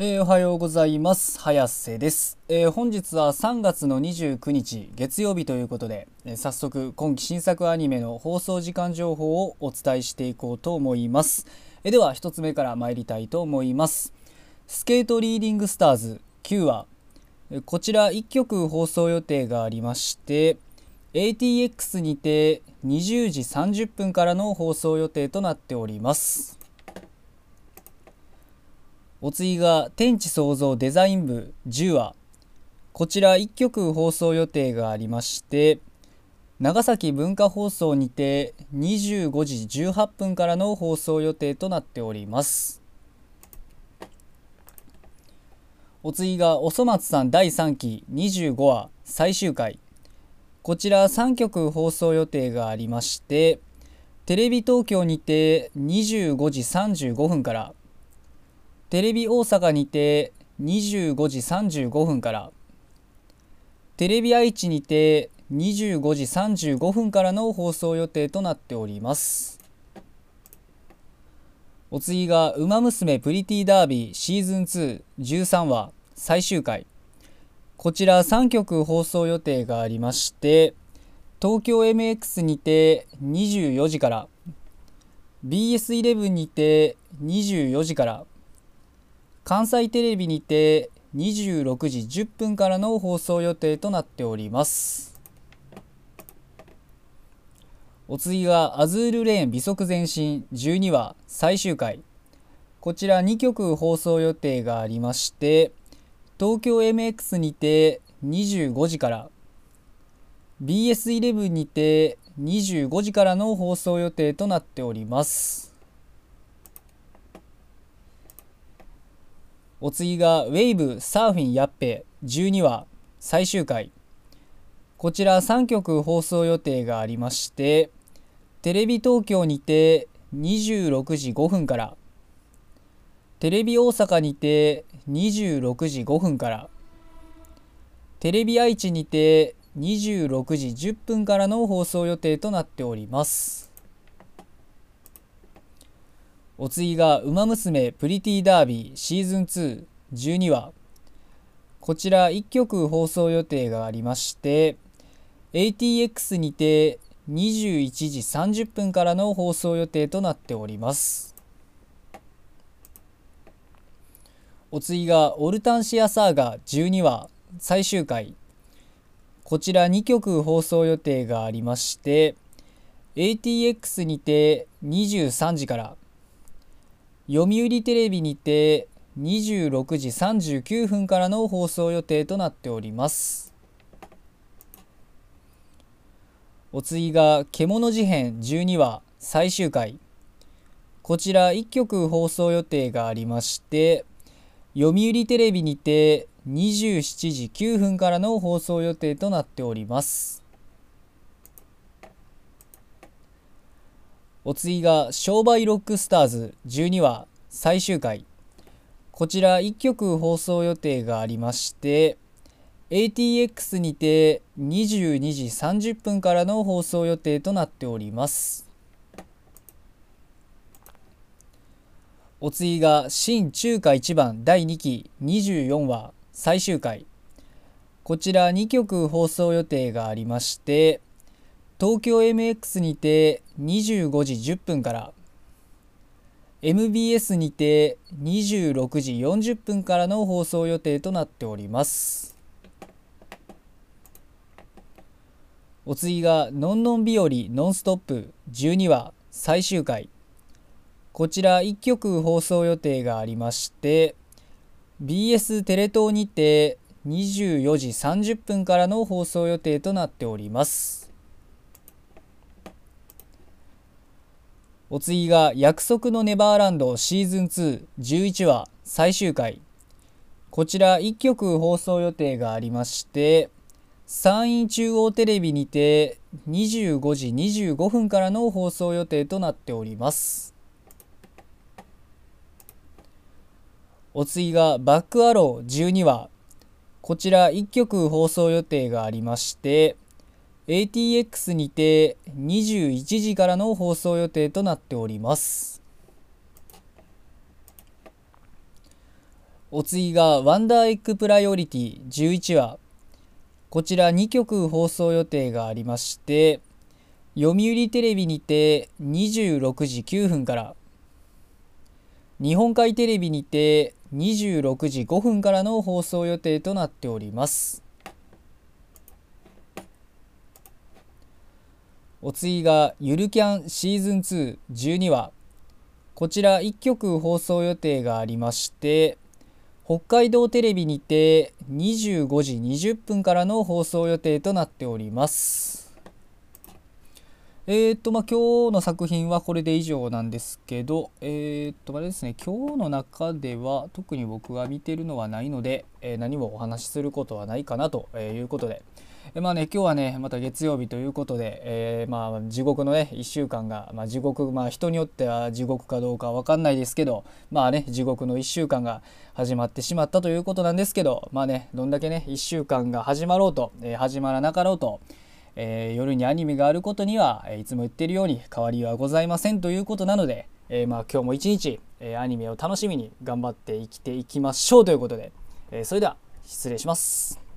えー、おはようございます。早瀬です、えー、本日は3月の29日月曜日ということで、えー、早速今期新作アニメの放送時間情報をお伝えしていこうと思います、えでは1つ目から参りたいと思います。スケートリーディングスターズ9話こちら1曲放送予定がありまして ATX にて20時30分からの放送予定となっております。お次が天地創造デザイン部10話。こちら1曲放送予定がありまして長崎文化放送にて25時18分からの放送予定となっております。お次がおそ松さん第3期25話最終回。こちら3曲放送予定がありましてテレビ東京にて25時35分からテレビ大阪にて25時35分からテレビ愛知にて25時35分からの放送予定となっております。お次が「ウマ娘プリティダービーシーズン213話最終回」こちら3曲放送予定がありまして東京 MX にて24時から BS11 にて24時から関西テレビにて26時10分からの放送予定となっております。お次がアズールレーン美足前進。12話最終回。こちら2曲放送予定がありまして東京 MX にて25時から。BS11 にて25時からの放送予定となっております。お次がウェイブサーフィンやっぺ12話最終回。こちら3曲放送予定がありましてテレビ東京にて26時5分から。テレビ大阪にて26時5分から。テレビ愛知にて26時10分からの放送予定となっております。お次が「ウマ娘プリティダービーシーズン212話」こちら1曲放送予定がありまして ATX にて21時30分からの放送予定となっております。お次が「オルタンシアサーガ12話」最終回。こちら2曲放送予定がありまして ATX にて23時から「読売テレビにて26時39分からの放送予定となっております。お次が「獣事変12話」最終回。こちら1曲放送予定がありまして読売テレビにて27時9分からの放送予定となっております。お次が商売ロックスターズ。12話最終回。こちら1曲放送予定がありまして ATX にて22時30分からの放送予定となっております。お次が新中華一番第2期。24話最終回。こちら2曲放送予定がありまして東京 MX にて25時10分から MBS にて26時40分からの放送予定となっております。お次が「のんのん日和ノンストップ」12話最終回。こちら1曲放送予定がありまして BS テレ東にて24時30分からの放送予定となっております。お次が約束のネバーランドシーズン211話最終回。こちら1曲放送予定がありまして山陰中央テレビにて25時25分からの放送予定となっております。お次がバックアロー12話。こちら1局放送予定がありまして ATX にて21時からの放送予定となっております。お次がワンダーエッグプライオリティ11話こちら2曲放送予定がありまして読売テレビにて26時9分から日本海テレビにて26時5分からの放送予定となっております。お次がゆるキャンシーズン212話。こちら1曲放送予定がありまして北海道テレビにて25時20分からの放送予定となっております。えー、っとまあ今日の作品はこれで以上なんですけどえー、っとあれですね今日の中では特に僕が見てるのはないので、えー、何もお話しすることはないかなということで。えまあね今日はねまた月曜日ということで、え、まあ地獄のね1週間が、まあ、地獄まあ人によっては地獄かどうか分かんないですけどまあね地獄の1週間が始まってしまったということなんですけどまあねどんだけね1週間が始まろうと、え、始まらなかろうとえー、夜にアニメがあることには、いつも言ってるように変わりはございませんということなので、えー、まあ、今日も一日、え、アニメを楽しみに頑張って生きていきましょうということで、えそれでは失礼します。